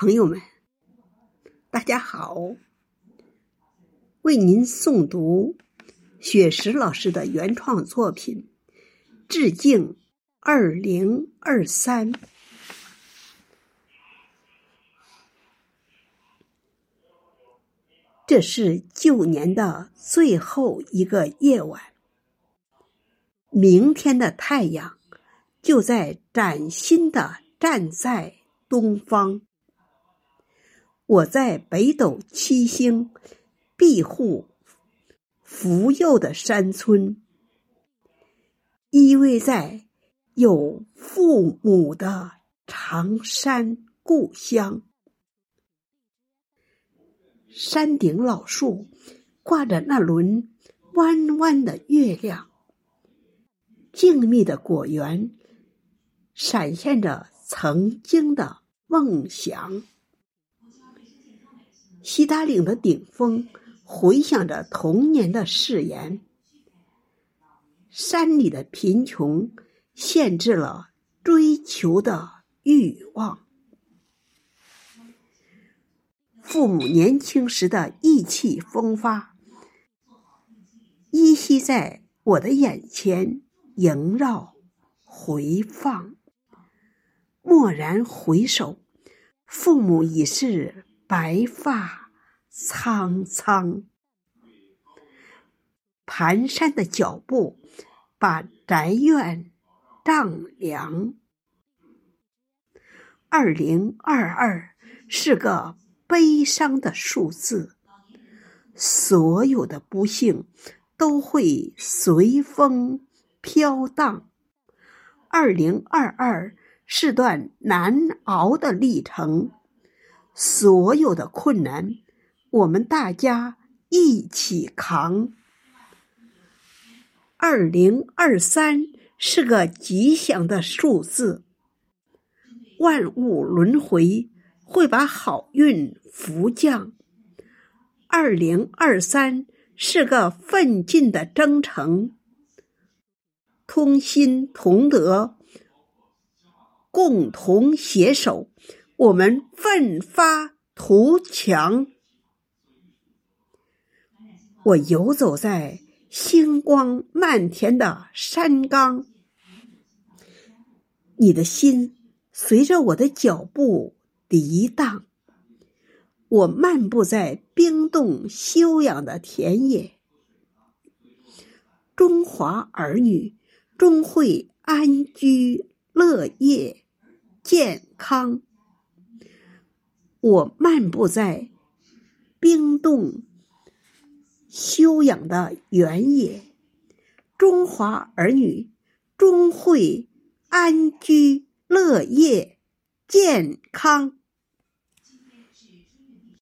朋友们，大家好！为您诵读雪石老师的原创作品，致敬二零二三。这是旧年的最后一个夜晚，明天的太阳就在崭新的站在东方。我在北斗七星庇护福佑的山村，依偎在有父母的长山故乡。山顶老树挂着那轮弯弯的月亮，静谧的果园闪现着曾经的梦想。西达岭的顶峰回响着童年的誓言。山里的贫穷限制了追求的欲望。父母年轻时的意气风发，依稀在我的眼前萦绕回放。蓦然回首，父母已是白发苍苍。蹒跚的脚步把宅院丈量。二零二二是个。悲伤的数字，所有的不幸都会随风飘荡。二零二二是段难熬的历程，所有的困难我们大家一起扛。二零二三是个吉祥的数字，万物轮回。会把好运福降。二零二三是个奋进的征程，同心同德，共同携手，我们奋发图强。我游走在星光漫天的山岗，你的心随着我的脚步。涤荡，我漫步在冰冻休养的田野。中华儿女终会安居乐业、健康。我漫步在冰冻休养的原野，中华儿女终会安居乐业、健康。